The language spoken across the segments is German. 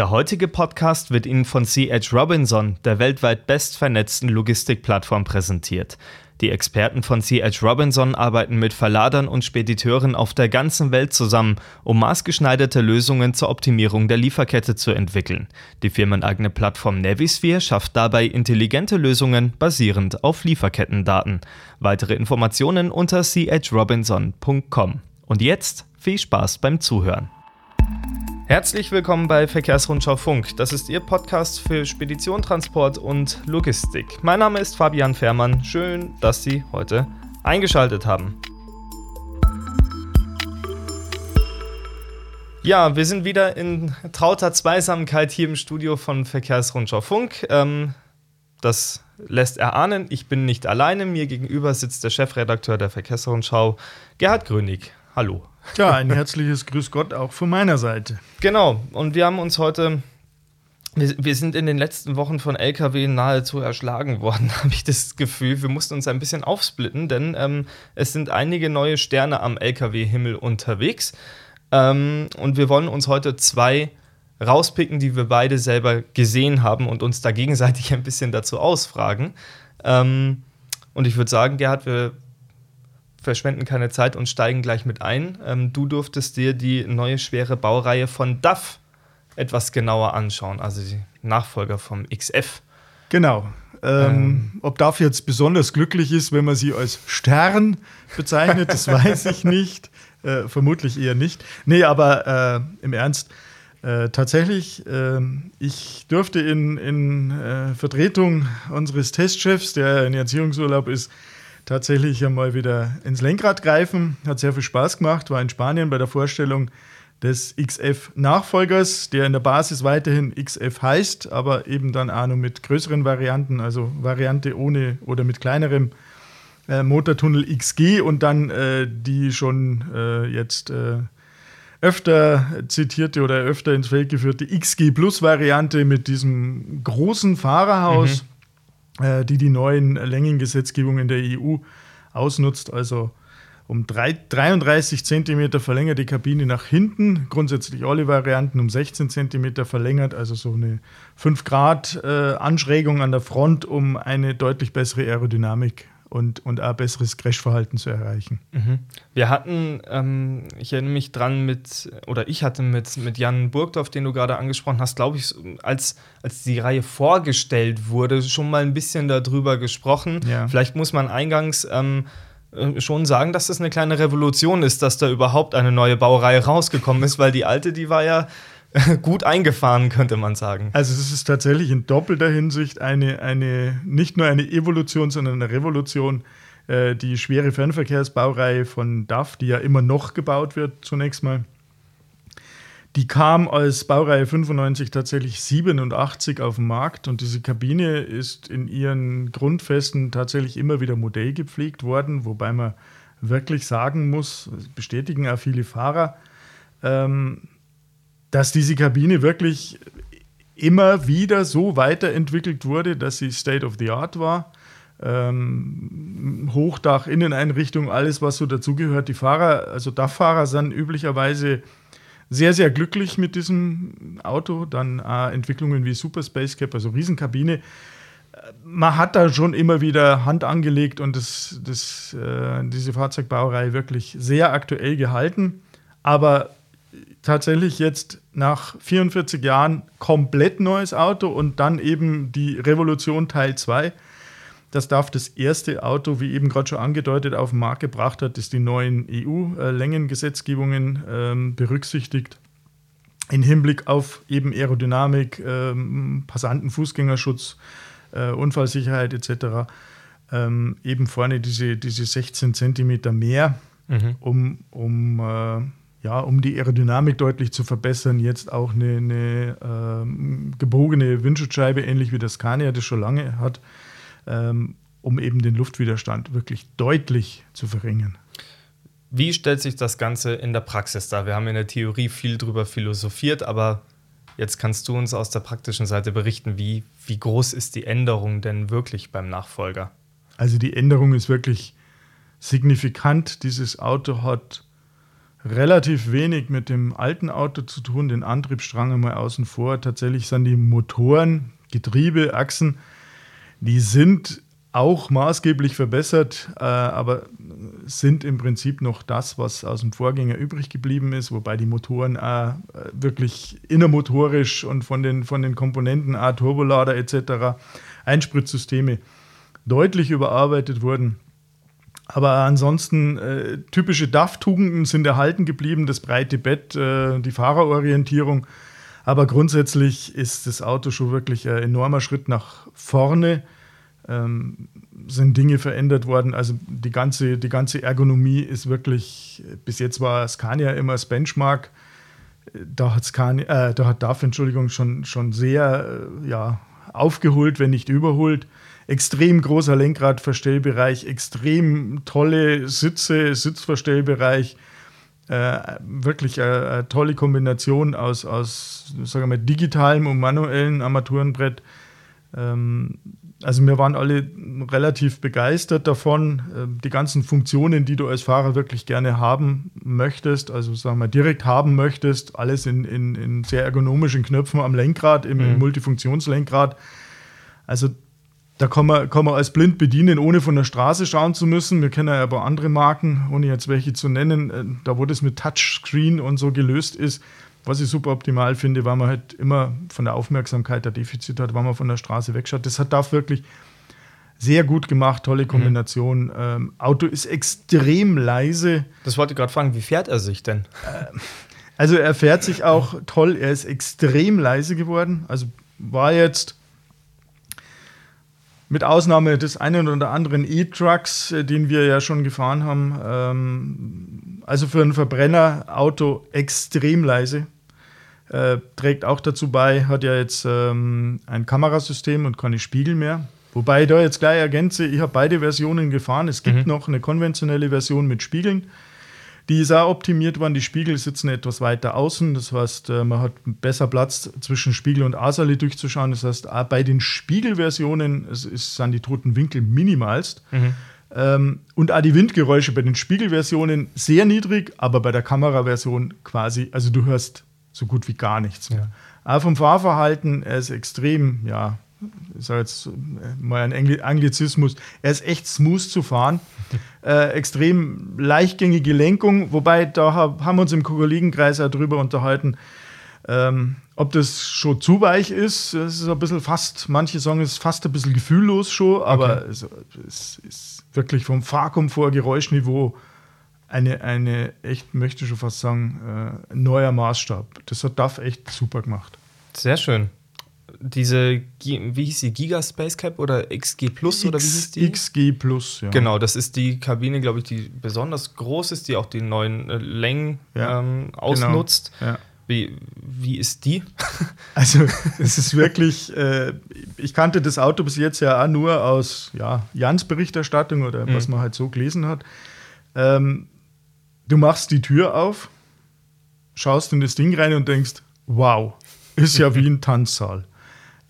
Der heutige Podcast wird Ihnen von C.H. Robinson, der weltweit bestvernetzten Logistikplattform, präsentiert. Die Experten von C.H. Robinson arbeiten mit Verladern und Spediteuren auf der ganzen Welt zusammen, um maßgeschneiderte Lösungen zur Optimierung der Lieferkette zu entwickeln. Die firmeneigene Plattform Navisphere schafft dabei intelligente Lösungen basierend auf Lieferkettendaten. Weitere Informationen unter chrobinson.com. Und jetzt viel Spaß beim Zuhören. Herzlich willkommen bei Verkehrsrundschau Funk. Das ist Ihr Podcast für Spedition, Transport und Logistik. Mein Name ist Fabian Fährmann. Schön, dass Sie heute eingeschaltet haben. Ja, wir sind wieder in trauter Zweisamkeit hier im Studio von Verkehrsrundschau Funk. Ähm, das lässt erahnen, ich bin nicht alleine. Mir gegenüber sitzt der Chefredakteur der Verkehrsrundschau, Gerhard Grönig. Hallo. Ja, ein herzliches Grüß Gott auch von meiner Seite. Genau, und wir haben uns heute, wir, sind in den letzten Wochen von Lkw nahezu erschlagen worden, habe ich das Gefühl. Wir mussten uns ein bisschen aufsplitten, denn ähm, es sind einige neue Sterne am Lkw-Himmel unterwegs. Ähm, und wir wollen uns heute zwei rauspicken, die wir beide selber gesehen haben und uns da gegenseitig ein bisschen dazu ausfragen. Ähm, und ich würde sagen, Gerhard, wir verschwenden keine Zeit und steigen gleich mit ein. Ähm, du durftest dir die neue schwere Baureihe von DAF etwas genauer anschauen, also die Nachfolger vom XF. Genau. Ähm, ähm. Ob DAF jetzt besonders glücklich ist, wenn man sie als Stern bezeichnet, das weiß ich nicht. Äh, vermutlich eher nicht. Nee, aber äh, im Ernst. Äh, tatsächlich, ähm, ich durfte in, in äh, Vertretung unseres Testchefs, der in Erziehungsurlaub ist, tatsächlich einmal wieder ins Lenkrad greifen. Hat sehr viel Spaß gemacht. War in Spanien bei der Vorstellung des XF-Nachfolgers, der in der Basis weiterhin XF heißt, aber eben dann auch noch mit größeren Varianten, also Variante ohne oder mit kleinerem äh, Motortunnel XG und dann äh, die schon äh, jetzt äh, öfter zitierte oder öfter ins Feld geführte XG Plus Variante mit diesem großen Fahrerhaus. Mhm die die neuen Längengesetzgebungen der EU ausnutzt. Also um 3, 33 cm verlängert die Kabine nach hinten, grundsätzlich alle Varianten um 16 cm verlängert, also so eine 5 Grad äh, Anschrägung an der Front, um eine deutlich bessere Aerodynamik und, und auch besseres Crashverhalten zu erreichen. Mhm. Wir hatten, ähm, ich erinnere mich dran mit, oder ich hatte mit, mit Jan Burgdorf, den du gerade angesprochen hast, glaube ich, als, als die Reihe vorgestellt wurde, schon mal ein bisschen darüber gesprochen. Ja. Vielleicht muss man eingangs ähm, äh, schon sagen, dass das eine kleine Revolution ist, dass da überhaupt eine neue Baureihe rausgekommen ist, weil die alte, die war ja gut eingefahren, könnte man sagen. Also es ist tatsächlich in doppelter Hinsicht eine, eine nicht nur eine Evolution, sondern eine Revolution. Äh, die schwere Fernverkehrsbaureihe von DAF, die ja immer noch gebaut wird, zunächst mal, die kam als Baureihe 95 tatsächlich 87 auf den Markt und diese Kabine ist in ihren Grundfesten tatsächlich immer wieder modellgepflegt worden, wobei man wirklich sagen muss, bestätigen auch viele Fahrer, ähm, dass diese Kabine wirklich immer wieder so weiterentwickelt wurde, dass sie State of the Art war. Ähm, Hochdach, Inneneinrichtung, alles, was so dazugehört. Die Fahrer, also DAF-Fahrer sind üblicherweise sehr, sehr glücklich mit diesem Auto. Dann äh, Entwicklungen wie Super Space Cap, also Riesenkabine. Man hat da schon immer wieder Hand angelegt und das, das, äh, diese Fahrzeugbauerei wirklich sehr aktuell gehalten. Aber tatsächlich jetzt nach 44 Jahren komplett neues Auto und dann eben die Revolution Teil 2. Das darf das erste Auto, wie eben gerade schon angedeutet, auf den Markt gebracht hat, das die neuen EU-Längengesetzgebungen ähm, berücksichtigt. Im Hinblick auf eben Aerodynamik, ähm, Passanten, Fußgängerschutz, äh, Unfallsicherheit etc. Ähm, eben vorne diese, diese 16 Zentimeter mehr, mhm. um, um äh, ja, um die Aerodynamik deutlich zu verbessern, jetzt auch eine, eine ähm, gebogene Windschutzscheibe, ähnlich wie das Scania das schon lange hat, ähm, um eben den Luftwiderstand wirklich deutlich zu verringern. Wie stellt sich das Ganze in der Praxis dar? Wir haben in der Theorie viel drüber philosophiert, aber jetzt kannst du uns aus der praktischen Seite berichten, wie, wie groß ist die Änderung denn wirklich beim Nachfolger? Also die Änderung ist wirklich signifikant. Dieses Auto hat relativ wenig mit dem alten Auto zu tun, den Antriebsstrang einmal außen vor. Tatsächlich sind die Motoren, Getriebe, Achsen, die sind auch maßgeblich verbessert, äh, aber sind im Prinzip noch das, was aus dem Vorgänger übrig geblieben ist, wobei die Motoren äh, wirklich innermotorisch und von den, von den Komponenten A, Turbolader etc., Einspritzsysteme deutlich überarbeitet wurden. Aber ansonsten äh, typische DAF-Tugenden sind erhalten geblieben, das breite Bett, äh, die Fahrerorientierung. Aber grundsätzlich ist das Auto schon wirklich ein enormer Schritt nach vorne. Ähm, sind Dinge verändert worden. Also die ganze, die ganze Ergonomie ist wirklich, bis jetzt war Scania immer das Benchmark. Da hat, Scania, äh, da hat DAF, Entschuldigung, schon, schon sehr äh, ja, aufgeholt, wenn nicht überholt extrem großer Lenkradverstellbereich, extrem tolle Sitze, Sitzverstellbereich. Äh, wirklich eine, eine, tolle Kombination aus, aus sagen wir, digitalem und manuellem Armaturenbrett. Ähm, also wir waren alle relativ begeistert davon. Ähm, die ganzen Funktionen, die du als Fahrer wirklich gerne haben möchtest, also sagen wir direkt haben möchtest, alles in, in, in sehr ergonomischen Knöpfen am Lenkrad, im mhm. Multifunktionslenkrad. Also da kann man, kann man als blind bedienen, ohne von der Straße schauen zu müssen. Wir kennen ja aber andere Marken, ohne jetzt welche zu nennen, äh, da wo das mit Touchscreen und so gelöst ist, was ich super optimal finde, weil man halt immer von der Aufmerksamkeit der Defizit hat, weil man von der Straße wegschaut. Das hat DAF wirklich sehr gut gemacht, tolle mhm. Kombination. Mhm. Ähm, Auto ist extrem leise. Das wollte ich gerade fragen, wie fährt er sich denn? Äh, also er fährt sich auch toll, er ist extrem leise geworden. Also war jetzt mit Ausnahme des einen oder anderen E-Trucks, äh, den wir ja schon gefahren haben. Ähm, also für ein Verbrennerauto extrem leise. Äh, trägt auch dazu bei, hat ja jetzt ähm, ein Kamerasystem und keine Spiegel mehr. Wobei ich da jetzt gleich ergänze, ich habe beide Versionen gefahren. Es gibt mhm. noch eine konventionelle Version mit Spiegeln. Die ist auch optimiert worden. Die Spiegel sitzen etwas weiter außen. Das heißt, äh, man hat besser Platz zwischen Spiegel und Asali durchzuschauen. Das heißt, auch bei den Spiegelversionen sind die toten Winkel minimalst. Mhm. Ähm, und auch die Windgeräusche bei den Spiegelversionen sehr niedrig, aber bei der Kameraversion quasi, also du hörst so gut wie gar nichts mehr. Ja. Auch vom Fahrverhalten, er ist extrem, ja, ich sage jetzt äh, mal ein Anglizismus, er ist echt smooth zu fahren. Äh, extrem leichtgängige Lenkung, wobei da haben wir uns im Kollegenkreis ja drüber unterhalten, ähm, ob das schon zu weich ist. Es ist ein bisschen fast, manche sagen, es ist fast ein bisschen gefühllos schon, aber okay. es, es, ist wirklich vom Fahrkomfort, Geräuschniveau eine, eine echt, möchte ich schon fast sagen, äh, neuer Maßstab. Das hat DAF echt super gemacht. Sehr schön diese, wie hieß die, Giga Space Cap oder XG Plus X, oder wie hieß die? XG Plus, ja. Genau, das ist die Kabine, glaube ich, die besonders groß ist, die auch die neuen äh, Längen ja, ähm, genau. ausnutzt. Genau. Ja. Wie, wie ist die? Also, es ist wirklich, äh, ich kannte das Auto bis jetzt ja auch nur aus ja, Jans Berichterstattung oder mhm. was man halt so gelesen hat. Ähm, du machst die Tür auf, schaust in das Ding rein und denkst, wow, ist ja wie ein Tanzsaal.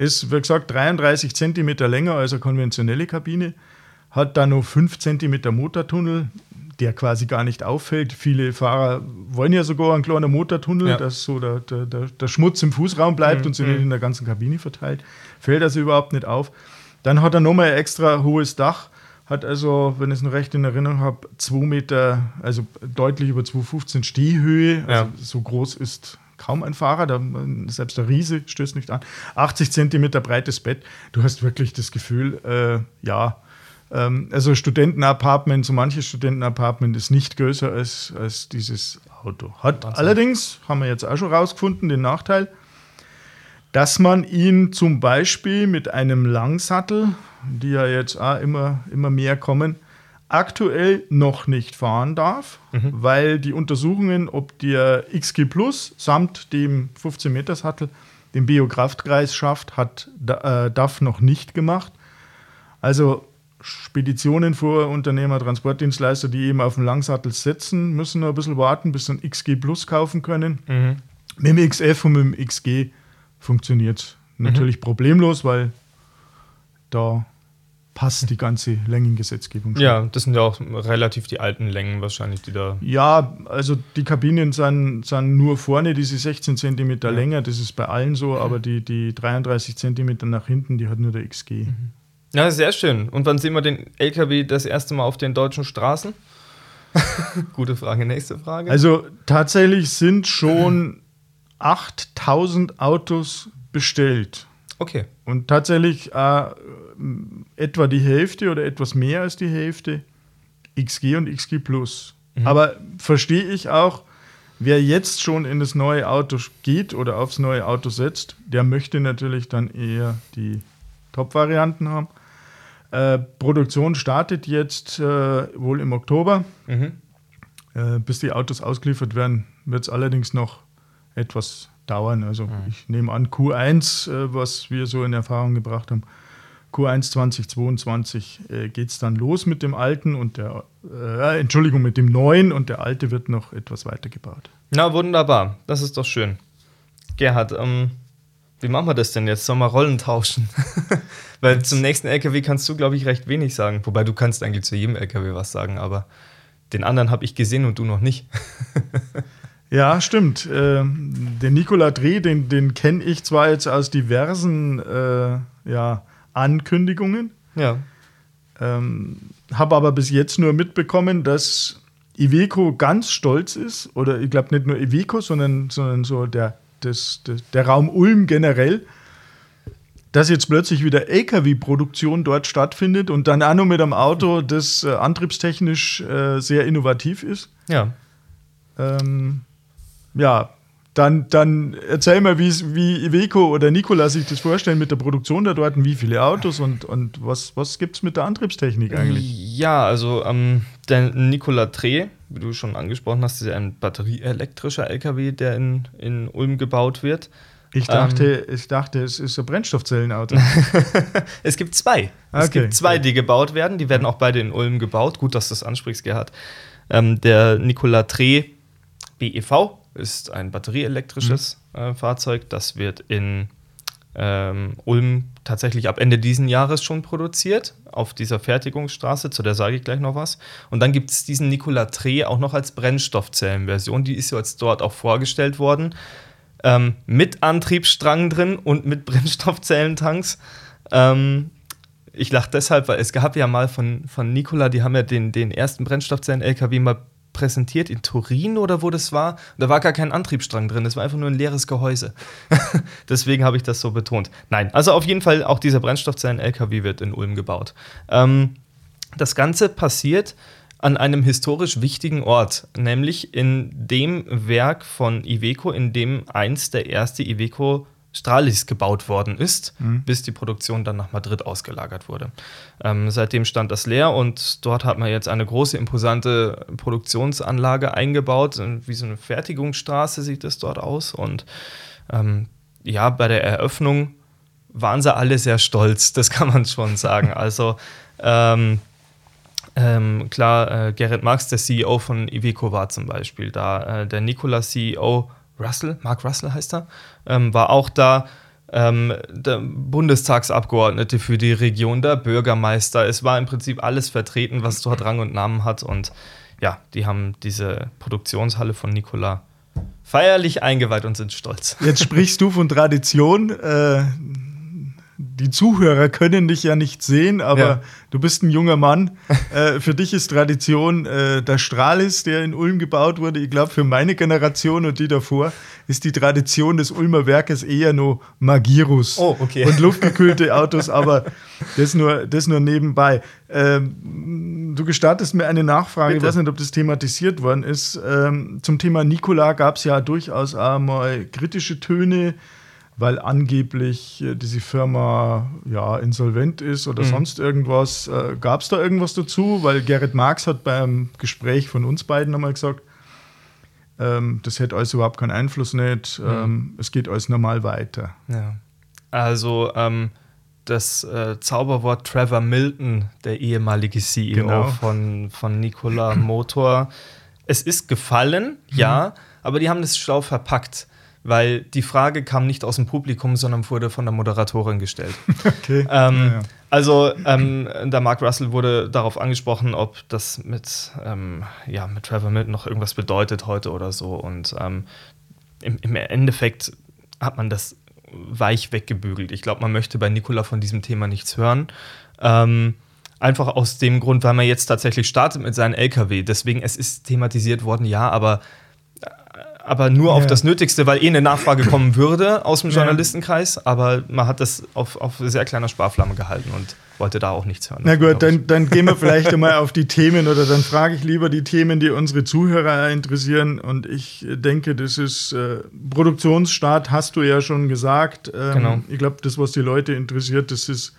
Ist, wie gesagt, 33 cm länger als eine konventionelle Kabine, hat da noch 5 cm Motortunnel, der quasi gar nicht auffällt. Viele Fahrer wollen ja sogar einen kleinen Motortunnel, ja. dass so der, der, der, Schmutz im Fußraum bleibt mhm. und sich nicht mhm. in der ganzen Kabine verteilt. Fällt also überhaupt nicht auf. Dann hat er nochmal ein extra hohes Dach, hat also, wenn ich es noch recht in Erinnerung habe, 2 Meter, also deutlich über 2,15 Stehhöhe. Also ja. so groß ist kaum ein Fahrer, da, selbst der Riese stößt nicht an. 80 Zentimeter breites Bett. Du hast wirklich das Gefühl, äh, ja, ähm, also Studentenapartment, so manches Studentenapartment ist nicht größer als, als dieses Auto. Hat Wahnsinn. allerdings, haben wir jetzt auch schon rausgefunden, den Nachteil, dass man ihn zum Beispiel mit einem Langsattel, die ja jetzt auch immer, immer mehr kommen, aktuell noch nicht fahren darf, mhm. weil die Untersuchungen, ob der XG Plus samt dem 15 Meter Sattel den Biokraftkreis schafft, hat äh, DAF noch nicht gemacht. Also Speditionen, Fuhrunternehmer, Transportdienstleister, die eben auf den Langsattel setzen, müssen noch ein bisschen warten, bis sie ein XG Plus kaufen können. Mhm. Mit dem XF und mit dem XG funktioniert es mhm. natürlich problemlos, weil da passt die ganze Längengesetzgebung schon. Ja, das sind ja auch relativ die alten Längen wahrscheinlich, die da. Ja, also die Kabinen sind, sind nur vorne diese 16 cm ja. länger, das ist bei allen so, aber die, die 33 cm nach hinten, die hat nur der XG. Mhm. Ja, sehr schön. Und wann sehen wir den LKW das erste Mal auf den deutschen Straßen? Gute Frage, nächste Frage. Also tatsächlich sind schon 8000 Autos bestellt. Okay. Und tatsächlich äh, etwa die Hälfte oder etwas mehr als die Hälfte XG und XG Plus. Mhm. Aber verstehe ich auch, wer jetzt schon in das neue Auto geht oder aufs neue Auto setzt, der möchte natürlich dann eher die Top-Varianten haben. Äh, Produktion startet jetzt äh, wohl im Oktober. Mhm. Äh, bis die Autos ausgeliefert werden, wird es allerdings noch etwas dauern. Also mhm. ich nehme an, Q1, äh, was wir so in Erfahrung gebracht haben, Q1 2022 äh, geht es dann los mit dem alten und der, äh, Entschuldigung, mit dem neuen und der alte wird noch etwas weiter gebaut. Na, wunderbar. Das ist doch schön. Gerhard, ähm, wie machen wir das denn jetzt? Sollen wir Rollen tauschen? Weil zum nächsten LKW kannst du, glaube ich, recht wenig sagen. Wobei du kannst eigentlich zu jedem LKW was sagen, aber den anderen habe ich gesehen und du noch nicht. ja, stimmt. Äh, den Nikola Dreh, den, den kenne ich zwar jetzt aus diversen äh, ja, Ankündigungen. Ja. Ähm, habe aber bis jetzt nur mitbekommen, dass Iveco ganz stolz ist, oder ich glaube nicht nur Iveco, sondern, sondern so der, das, das, der Raum Ulm generell, dass jetzt plötzlich wieder LKW-Produktion dort stattfindet und dann auch noch mit einem Auto, das äh, antriebstechnisch äh, sehr innovativ ist. Ja. Ähm, ja, dann, dann erzähl mal, wie Iveco oder Nikola sich das vorstellen mit der Produktion da dort und wie viele Autos und, und was, was gibt es mit der Antriebstechnik eigentlich? Ja, also ähm, der Nikola Tre, wie du schon angesprochen hast, ist ja ein batterieelektrischer LKW, der in, in Ulm gebaut wird. Ich dachte, ähm, ich dachte, es ist ein Brennstoffzellenauto. es gibt zwei. Okay. Es gibt zwei, die gebaut werden. Die werden auch beide in Ulm gebaut. Gut, dass du das ansprichst, Gerhard. Ähm, der Nikola Tre BEV ist ein batterieelektrisches mhm. äh, Fahrzeug. Das wird in ähm, Ulm tatsächlich ab Ende diesen Jahres schon produziert, auf dieser Fertigungsstraße, zu der sage ich gleich noch was. Und dann gibt es diesen Nikola Tre auch noch als Brennstoffzellenversion, die ist jetzt dort auch vorgestellt worden ähm, mit Antriebsstrang drin und mit Brennstoffzellentanks. Ähm, ich lache deshalb, weil es gab ja mal von, von Nikola, die haben ja den, den ersten Brennstoffzellen-LKW mal präsentiert in Turin oder wo das war. Da war gar kein Antriebsstrang drin, das war einfach nur ein leeres Gehäuse. Deswegen habe ich das so betont. Nein, also auf jeden Fall auch dieser Brennstoffzellen-LKW wird in Ulm gebaut. Ähm, das Ganze passiert an einem historisch wichtigen Ort, nämlich in dem Werk von Iveco, in dem einst der erste Iveco Stralis gebaut worden ist, mhm. bis die Produktion dann nach Madrid ausgelagert wurde. Ähm, seitdem stand das leer und dort hat man jetzt eine große, imposante Produktionsanlage eingebaut. Wie so eine Fertigungsstraße sieht es dort aus. Und ähm, ja, bei der Eröffnung waren sie alle sehr stolz, das kann man schon sagen. Also ähm, ähm, klar, äh, Gerrit Marx, der CEO von Iveco, war zum Beispiel da. Äh, der Nikola CEO Russell, Mark Russell heißt er, ähm, war auch da. Ähm, der Bundestagsabgeordnete für die Region, der Bürgermeister. Es war im Prinzip alles vertreten, was dort Rang und Namen hat. Und ja, die haben diese Produktionshalle von Nikola feierlich eingeweiht und sind stolz. Jetzt sprichst du von Tradition. Äh, die Zuhörer können dich ja nicht sehen, aber ja. du bist ein junger Mann. äh, für dich ist Tradition äh, der Stralis, der in Ulm gebaut wurde. Ich glaube, für meine Generation und die davor ist die Tradition des Ulmer Werkes eher nur Magirus oh, okay. und luftgekühlte Autos, aber das nur, das nur nebenbei. Ähm, du gestattest mir eine Nachfrage, Bitte. ich weiß nicht, ob das thematisiert worden ist. Ähm, zum Thema Nikola gab es ja durchaus einmal kritische Töne weil angeblich äh, diese Firma ja insolvent ist oder mhm. sonst irgendwas. Äh, Gab es da irgendwas dazu? Weil Gerrit Marx hat beim Gespräch von uns beiden einmal gesagt, ähm, das hätte alles überhaupt keinen Einfluss nicht. Mhm. Ähm, es geht alles normal weiter. Ja. Also ähm, das äh, Zauberwort Trevor Milton, der ehemalige CEO genau. von, von Nikola Motor, es ist gefallen, ja, mhm. aber die haben das schlau verpackt weil die Frage kam nicht aus dem Publikum, sondern wurde von der Moderatorin gestellt. Okay. Ähm, Ja, ja. Also, ähm, der Mark Russell wurde darauf angesprochen, ob das mit, ähm, ja, mit Trevor Milton noch irgendwas bedeutet heute oder so. Und ähm, im, im Endeffekt hat man das weich weggebügelt. Ich glaube, man möchte bei Nikola von diesem Thema nichts hören. Ähm, einfach aus dem Grund, weil man jetzt tatsächlich startet mit seinem LKW. Deswegen, es ist thematisiert worden, ja, aber, aber nur auf Ja. das Nötigste, weil eh eine Nachfrage kommen würde aus dem Ja. Journalistenkreis. Aber man hat das auf, auf sehr kleiner Sparflamme gehalten und wollte da auch nichts hören. Na gut, dann, dann gehen wir vielleicht einmal auf die Themen oder dann frage ich lieber die Themen, die unsere Zuhörer interessieren. Und ich denke, das ist äh, Produktionsstart, hast du ja schon gesagt. Ähm, Genau. Ich glaube, das, was die Leute interessiert, das ist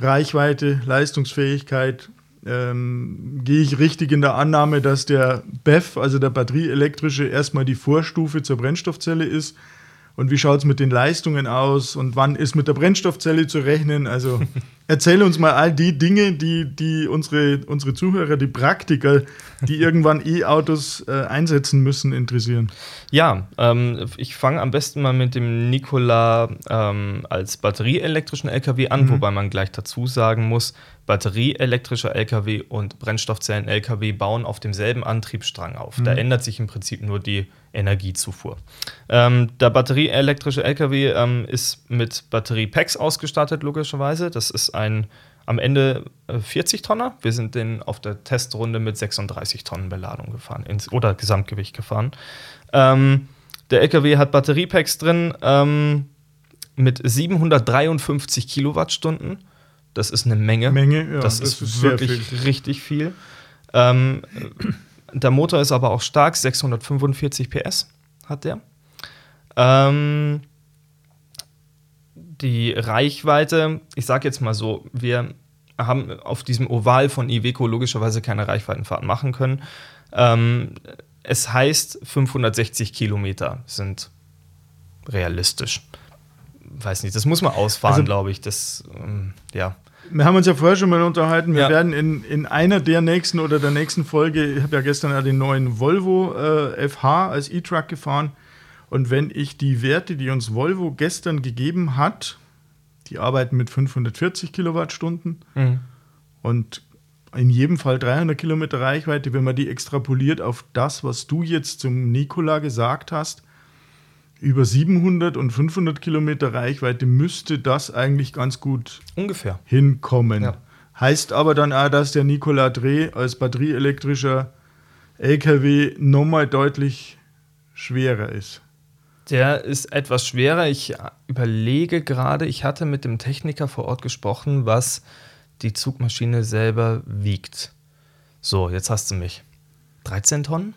Reichweite, Leistungsfähigkeit. Ähm, gehe ich richtig in der Annahme, dass der BEF, also der batterieelektrische, erstmal die Vorstufe zur Brennstoffzelle ist? Und wie schaut es mit den Leistungen aus? Und wann ist mit der Brennstoffzelle zu rechnen? Also erzähl uns mal all die Dinge, die, die unsere, unsere Zuhörer, die Praktiker, die irgendwann E-Autos äh, einsetzen müssen, interessieren. Ja, ähm, ich fange am besten mal mit dem Nikola ähm, als batterieelektrischen LKW an, wobei man gleich dazu sagen muss, batterieelektrischer LKW und Brennstoffzellen-LKW bauen auf demselben Antriebsstrang auf. Da ändert sich im Prinzip nur die Energiezufuhr. Ähm, der batterieelektrische LKW ähm, ist mit Batteriepacks ausgestattet, logischerweise. Das ist ein am Ende äh, 40 Tonner. Wir sind den auf der Testrunde mit 36 Tonnen Beladung gefahren ins, oder Gesamtgewicht gefahren. Ähm, der LKW hat Batteriepacks drin ähm, mit 753 Kilowattstunden. Das ist eine Menge. Menge, ja, das, das ist, ist wirklich viel. richtig viel. Ähm, der Motor ist aber auch stark, 645 PS hat der. Ähm, die Reichweite, ich sage jetzt mal so, wir haben auf diesem Oval von Iveco logischerweise keine Reichweitenfahrt machen können. Ähm, es heißt, 560 Kilometer sind realistisch. Weiß nicht, das muss man ausfahren, Also- glaube ich. Das, ähm, ja. Wir haben uns ja vorher schon mal unterhalten. Wir Ja. werden in, in einer der nächsten oder der nächsten Folge, ich habe ja gestern ja den neuen Volvo äh, FH als E-Truck gefahren. Und wenn ich die Werte, die uns Volvo gestern gegeben hat, die arbeiten mit 540 Kilowattstunden und in jedem Fall 300 Kilometer Reichweite, wenn man die extrapoliert auf das, was du jetzt zum Nikola gesagt hast, über 700 und 500 Kilometer Reichweite müsste das eigentlich ganz gut Ungefähr. hinkommen. Ja. Heißt aber dann auch, dass der Nikola Dreh als batterieelektrischer LKW nochmal deutlich schwerer ist. Der ist etwas schwerer. Ich überlege gerade, ich hatte mit dem Techniker vor Ort gesprochen, was die Zugmaschine selber wiegt. So, jetzt hast du mich. 13 Tonnen?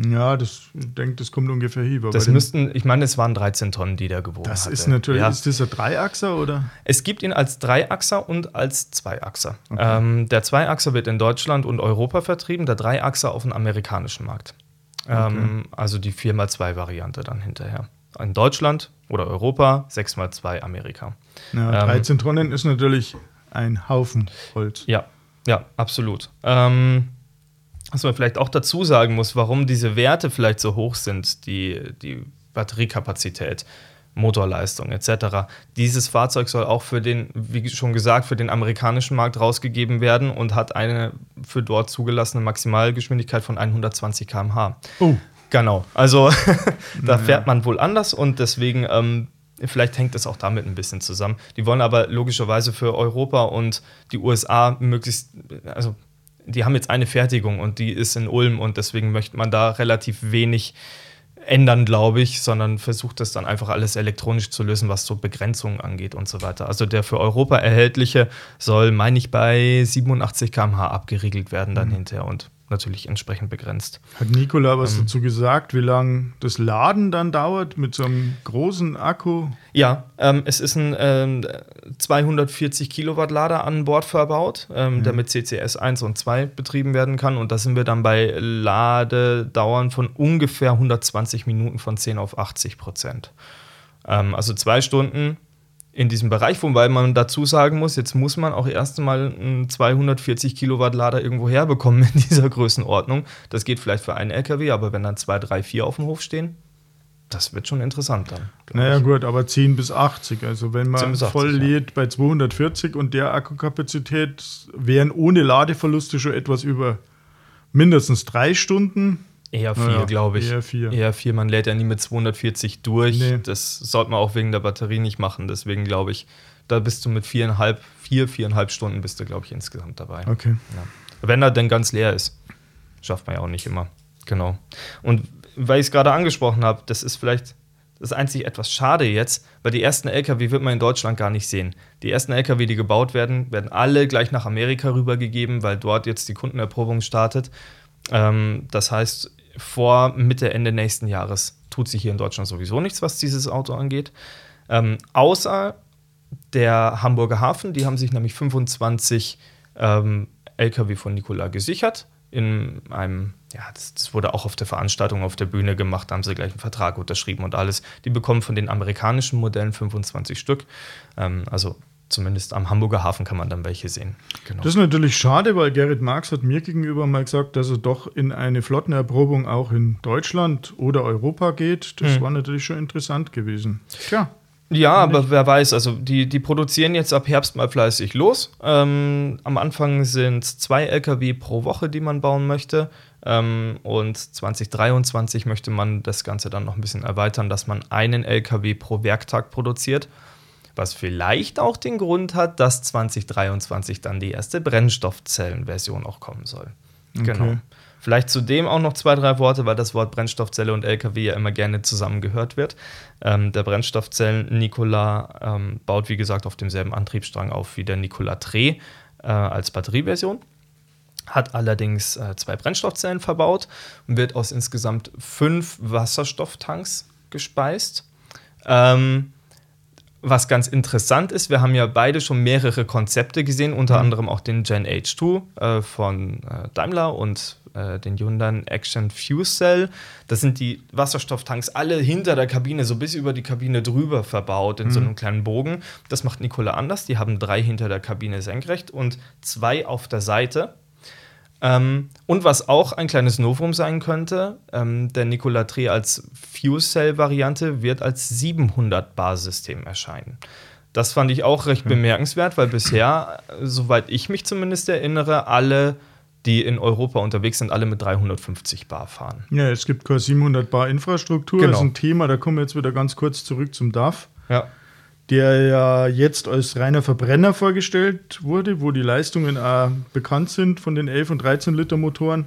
Ja, das ich denke, das kommt ungefähr hin. aber Das müssten, ich meine, es waren 13 Tonnen, die der gewogen das hatte. ist natürlich, Ja. ist das ein Dreiachser oder? Es gibt ihn als Dreiachser und als Zweiachser. Ähm, der Zweiachser wird in Deutschland und Europa vertrieben, der Dreiachser auf dem amerikanischen Markt. Ähm, also die 4x2-Variante dann hinterher. In Deutschland oder Europa, 6x2 Amerika. Ja, Ähm, 13 Tonnen ist natürlich ein Haufen Holz. Ja, ja, absolut. Ähm, was man vielleicht auch dazu sagen muss, warum diese Werte vielleicht so hoch sind, die, die Batteriekapazität, Motorleistung etc. Dieses Fahrzeug soll auch für den, wie schon gesagt, für den amerikanischen Markt rausgegeben werden und hat eine für dort zugelassene Maximalgeschwindigkeit von 120 km/h. Oh, Genau, also da fährt man wohl anders und deswegen, ähm, vielleicht hängt es auch damit ein bisschen zusammen. Die wollen aber logischerweise für Europa und die USA möglichst, also die haben jetzt eine Fertigung und die ist in Ulm und deswegen möchte man da relativ wenig ändern, glaube ich, sondern versucht das dann einfach alles elektronisch zu lösen, was so Begrenzungen angeht und so weiter. Also der für Europa erhältliche soll, meine ich, bei 87 km/h abgeriegelt werden dann hinterher und natürlich entsprechend begrenzt. hat Nikola was Ähm. dazu gesagt, wie lange das Laden dann dauert mit so einem großen Akku? Ja, ähm, es ist ein ähm, 240 Kilowatt Lader an Bord verbaut, ähm, der mit CCS 1 und 2 betrieben werden kann. Und da sind wir dann bei Ladedauern von ungefähr 120 Minuten von 10 auf 80 Prozent. Ähm, also zwei Stunden in diesem Bereich, wobei man dazu sagen muss, jetzt muss man auch erst mal einen 240 Kilowatt Lader irgendwo herbekommen in dieser Größenordnung. Das geht vielleicht für einen LKW, aber wenn dann zwei, drei, vier auf dem Hof stehen, das wird schon interessant dann. Naja, ich. gut, aber 10 bis 80. Also, wenn man 80, voll lädt ja. bei 240 und der Akkukapazität wären ohne Ladeverluste schon etwas über mindestens drei Stunden. Eher vier, naja, glaube ich. Eher vier. Eher vier. Man lädt ja nie mit 240 durch. Nee. Das sollte man auch wegen der Batterie nicht machen. Deswegen glaube ich, da bist du mit viereinhalb, vier, viereinhalb Stunden bist du, glaube ich, insgesamt dabei. Okay. Ja. Wenn er denn ganz leer ist. Schafft man ja auch nicht immer. Genau. Und weil ich es gerade angesprochen habe, das ist vielleicht das einzig etwas schade jetzt, weil die ersten LKW wird man in Deutschland gar nicht sehen. Die ersten LKW, die gebaut werden, werden alle gleich nach Amerika rübergegeben, weil dort jetzt die Kundenerprobung startet. Ähm, das heißt, vor Mitte, Ende nächsten Jahres tut sich hier in Deutschland sowieso nichts, was dieses Auto angeht. Ähm, außer der Hamburger Hafen, die haben sich nämlich 25 ähm, LKW von Nikola gesichert in einem, ja, das, wurde auch auf der Veranstaltung auf der Bühne gemacht, da haben sie gleich einen Vertrag unterschrieben und alles. Die bekommen von den amerikanischen Modellen 25 Stück. Ähm, also zumindest am Hamburger Hafen kann man dann welche sehen. Genau. Das ist natürlich schade, weil Gerrit Marx hat mir gegenüber mal gesagt, dass er doch in eine Flottenerprobung auch in Deutschland oder Europa geht. Das mhm. war natürlich schon interessant gewesen. Tja. Ja, aber wer weiß, also die, die produzieren jetzt ab Herbst mal fleißig los. Ähm, am Anfang sind zwei LKW pro Woche, die man bauen möchte. Ähm, und 2023 möchte man das Ganze dann noch ein bisschen erweitern, dass man einen LKW pro Werktag produziert. Was vielleicht auch den Grund hat, dass 2023 dann die erste Brennstoffzellenversion auch kommen soll. Okay. Genau. Vielleicht zudem auch noch zwei, drei Worte, weil das Wort Brennstoffzelle und LKW ja immer gerne zusammengehört wird. Ähm, der Brennstoffzellen Nikola ähm, baut, wie gesagt, auf demselben Antriebsstrang auf wie der Nikola Tre äh, als Batterieversion. Hat allerdings äh, zwei Brennstoffzellen verbaut und wird aus insgesamt fünf Wasserstofftanks gespeist. Ähm, was ganz interessant ist, wir haben ja beide schon mehrere Konzepte gesehen, unter mhm. anderem auch den Gen H2 äh, von äh, Daimler und äh, den Hyundai Action Fuel Cell. Das sind die Wasserstofftanks alle hinter der Kabine, so bis über die Kabine drüber verbaut in mhm. so einem kleinen Bogen. Das macht Nikola anders. Die haben drei hinter der Kabine senkrecht und zwei auf der Seite. Ähm, und was auch ein kleines Novum sein könnte, ähm, der Nikola Tre als Fuel Cell Variante wird als 700 Bar System erscheinen. Das fand ich auch recht bemerkenswert, weil bisher, soweit ich mich zumindest erinnere, alle die in Europa unterwegs sind, alle mit 350 Bar fahren. Ja, es gibt keine 700 Bar Infrastruktur. Genau. Das ist ein Thema, da kommen wir jetzt wieder ganz kurz zurück zum DAF. Ja. Der ja jetzt als reiner Verbrenner vorgestellt wurde, wo die Leistungen auch bekannt sind von den 11 und 13 Liter Motoren.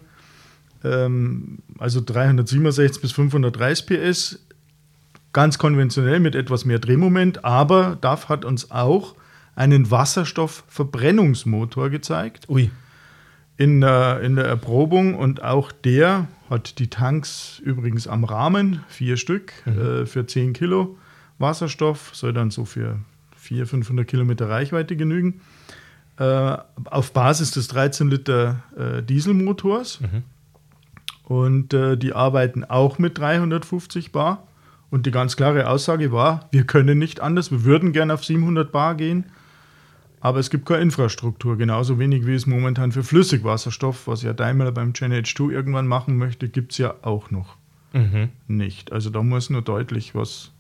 Ähm, also 367 bis 530 PS. Ganz konventionell mit etwas mehr Drehmoment, aber DAF hat uns auch einen Wasserstoffverbrennungsmotor gezeigt. Ui in der, in der Erprobung und auch der hat die Tanks übrigens am Rahmen, vier Stück mhm. äh, für 10 Kilo Wasserstoff, soll dann so für 400, 500 Kilometer Reichweite genügen. Äh, auf Basis des 13 Liter äh, Dieselmotors. Mhm. Und äh, die arbeiten auch mit 350 Bar. Und die ganz klare Aussage war, wir können nicht anders, wir würden gerne auf 700 Bar gehen. Aber es gibt keine Infrastruktur, genauso wenig wie es momentan für Flüssigwasserstoff, was ja Daimler beim Gen H2 irgendwann machen möchte, gibt es ja auch noch mhm. nicht. Also da muss nur deutlich was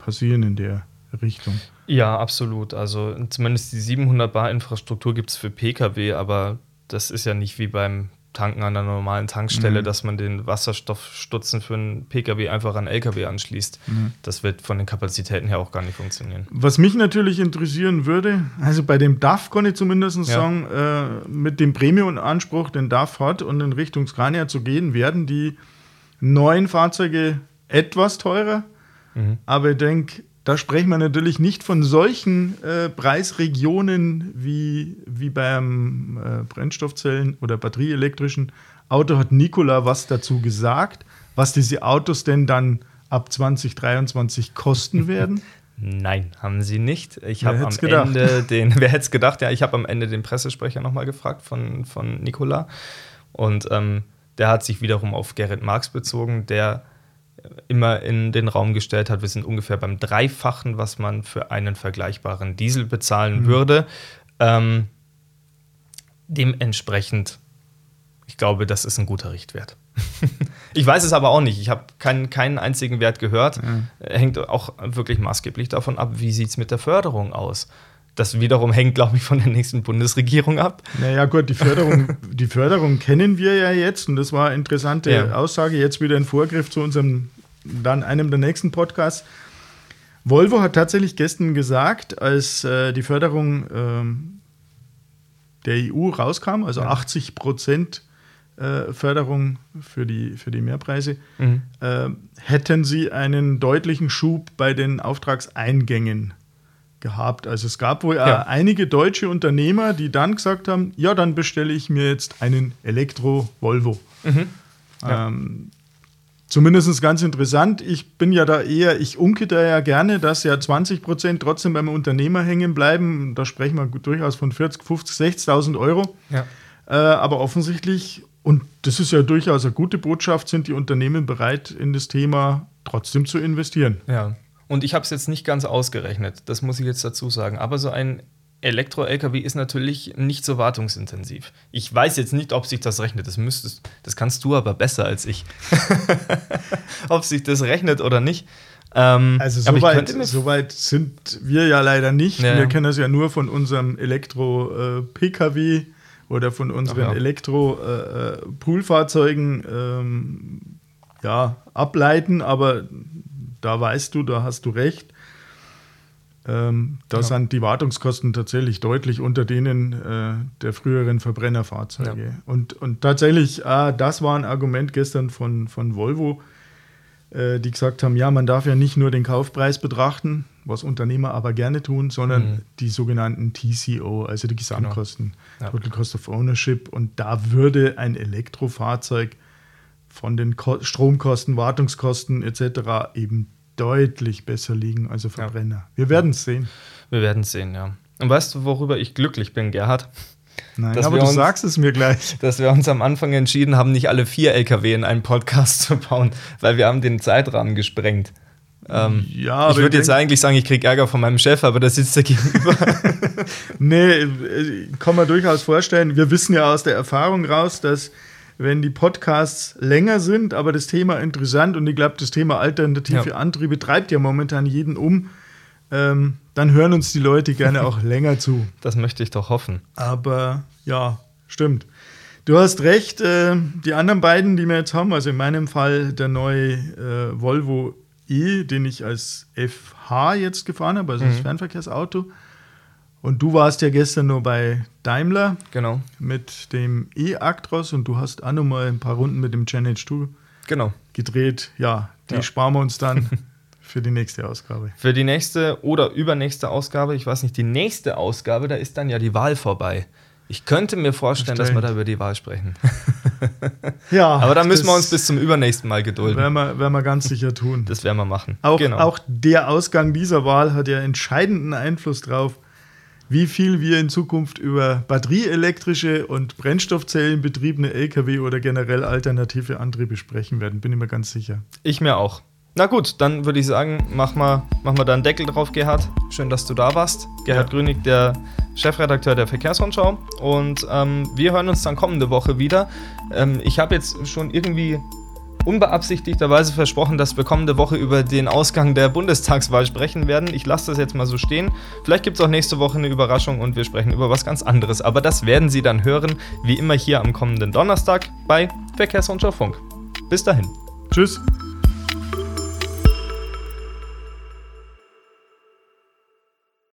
passieren in der Richtung. Ja, absolut. Also zumindest die 700 Bar Infrastruktur gibt es für Pkw, aber das ist ja nicht wie beim Tanken an einer normalen Tankstelle, mhm. dass man den Wasserstoffstutzen für einen Pkw einfach an Lkw anschließt. Mhm. Das wird von den Kapazitäten her auch gar nicht funktionieren. Was mich natürlich interessieren würde, also bei dem DAF kann ich zumindest ja. sagen, äh, mit dem Premium-Anspruch, den DAF hat und in Richtung Scania zu gehen, werden die neuen Fahrzeuge etwas teurer. Mhm. Aber ich denke, da sprechen wir natürlich nicht von solchen äh, Preisregionen wie, wie beim äh, Brennstoffzellen- oder batterieelektrischen Auto. Hat Nikola was dazu gesagt, was diese Autos denn dann ab 2023 kosten werden? Nein, haben sie nicht. Ich habe am gedacht? Ende den, wer hätte es gedacht, ja, ich habe am Ende den Pressesprecher nochmal gefragt von, von Nikola. Und ähm, der hat sich wiederum auf Gerrit Marx bezogen, der immer in den Raum gestellt hat. Wir sind ungefähr beim Dreifachen, was man für einen vergleichbaren Diesel bezahlen mhm. würde. Ähm, dementsprechend, ich glaube, das ist ein guter Richtwert. Ich weiß es aber auch nicht. Ich habe keinen, keinen einzigen Wert gehört. Ja. Hängt auch wirklich maßgeblich davon ab, wie sieht es mit der Förderung aus. Das wiederum hängt, glaube ich, von der nächsten Bundesregierung ab. Naja, gut, die Förderung, die Förderung kennen wir ja jetzt und das war eine interessante ja. Aussage. Jetzt wieder ein Vorgriff zu unserem, dann einem der nächsten Podcasts. Volvo hat tatsächlich gestern gesagt, als äh, die Förderung ähm, der EU rauskam, also ja. 80 Prozent äh, Förderung für die, für die Mehrpreise, mhm. äh, hätten sie einen deutlichen Schub bei den Auftragseingängen gehabt. Also es gab wohl ja. einige deutsche Unternehmer, die dann gesagt haben, ja, dann bestelle ich mir jetzt einen Elektro-Volvo. Mhm. Ja. Ähm, Zumindest ganz interessant. Ich bin ja da eher, ich unke da ja gerne, dass ja 20 Prozent trotzdem beim Unternehmer hängen bleiben. Da sprechen wir durchaus von 40, 50, 60.000 Euro. Ja. Äh, aber offensichtlich, und das ist ja durchaus eine gute Botschaft, sind die Unternehmen bereit, in das Thema trotzdem zu investieren. Ja. Und ich habe es jetzt nicht ganz ausgerechnet, das muss ich jetzt dazu sagen. Aber so ein Elektro-LKW ist natürlich nicht so wartungsintensiv. Ich weiß jetzt nicht, ob sich das rechnet. Das müsstest, das kannst du aber besser als ich. ob sich das rechnet oder nicht. Ähm, also so weit, so sind wir ja leider nicht. Ja. Wir kennen das ja nur von unserem Elektro-Pkw äh, oder von unseren ja. Elektro-Poolfahrzeugen äh, ähm, ja, ableiten. Aber da weißt du, da hast du recht ähm, da ja. sind die Wartungskosten tatsächlich deutlich unter denen äh, der früheren Verbrennerfahrzeuge. Ja. Und, und tatsächlich, ah, das war ein Argument gestern von, von Volvo, äh, die gesagt haben, ja, man darf ja nicht nur den Kaufpreis betrachten, was Unternehmer aber gerne tun, sondern mhm. die sogenannten TCO, also die Gesamtkosten, genau. ja. Total Cost of Ownership. Und da würde ein Elektrofahrzeug von den Ko Stromkosten, Wartungskosten etc. eben deutlich besser liegen als Verbrenner. Ja. Wir werden es sehen. Wir werden es sehen, ja. Und weißt du, worüber ich glücklich bin, Gerhard? Nein, dass aber du uns, sagst es mir gleich. Dass wir uns am Anfang entschieden haben, nicht alle vier LKW in einen Podcast zu bauen, weil wir haben den Zeitrahmen gesprengt. Ähm, ja, ich würde jetzt eigentlich sagen, ich kriege Ärger von meinem Chef, aber der sitzt da gegenüber. nee, kann man durchaus vorstellen. Wir wissen ja aus der Erfahrung raus, dass wenn die Podcasts länger sind, aber das Thema interessant und ich glaube, das Thema alternative ja. Antriebe treibt ja momentan jeden um, ähm, dann hören uns die Leute gerne auch länger zu. Das möchte ich doch hoffen. Aber ja, stimmt. Du hast recht, äh, die anderen beiden, die wir jetzt haben, also in meinem Fall der neue äh, Volvo E, den ich als FH jetzt gefahren habe, also mhm. das Fernverkehrsauto, und du warst ja gestern nur bei Daimler. Genau. Mit dem E-Actros und du hast auch noch mal ein paar Runden mit dem Gen 2 genau. gedreht. Ja, die ja. sparen wir uns dann für die nächste Ausgabe. Für die nächste oder übernächste Ausgabe, ich weiß nicht, die nächste Ausgabe, da ist dann ja die Wahl vorbei. Ich könnte mir vorstellen, dass wir da über die Wahl sprechen. ja. Aber da müssen wir uns bis zum übernächsten Mal gedulden. Werden wir, werden wir ganz sicher tun. Das werden wir machen. Auch, genau. auch der Ausgang dieser Wahl hat ja entscheidenden Einfluss drauf, wie viel wir in Zukunft über batterieelektrische und Brennstoffzellenbetriebene Lkw oder generell alternative Antriebe sprechen werden, bin ich mir ganz sicher. Ich mir auch. Na gut, dann würde ich sagen, mach mal, mach mal da einen Deckel drauf, Gerhard. Schön, dass du da warst. Gerhard ja. Grünig, der Chefredakteur der Verkehrsrundschau. Und ähm, wir hören uns dann kommende Woche wieder. Ähm, ich habe jetzt schon irgendwie unbeabsichtigterweise versprochen, dass wir kommende Woche über den Ausgang der Bundestagswahl sprechen werden. Ich lasse das jetzt mal so stehen. Vielleicht gibt es auch nächste Woche eine Überraschung und wir sprechen über was ganz anderes. Aber das werden Sie dann hören, wie immer hier am kommenden Donnerstag bei Verkehrsrundschau Funk. Bis dahin. Tschüss.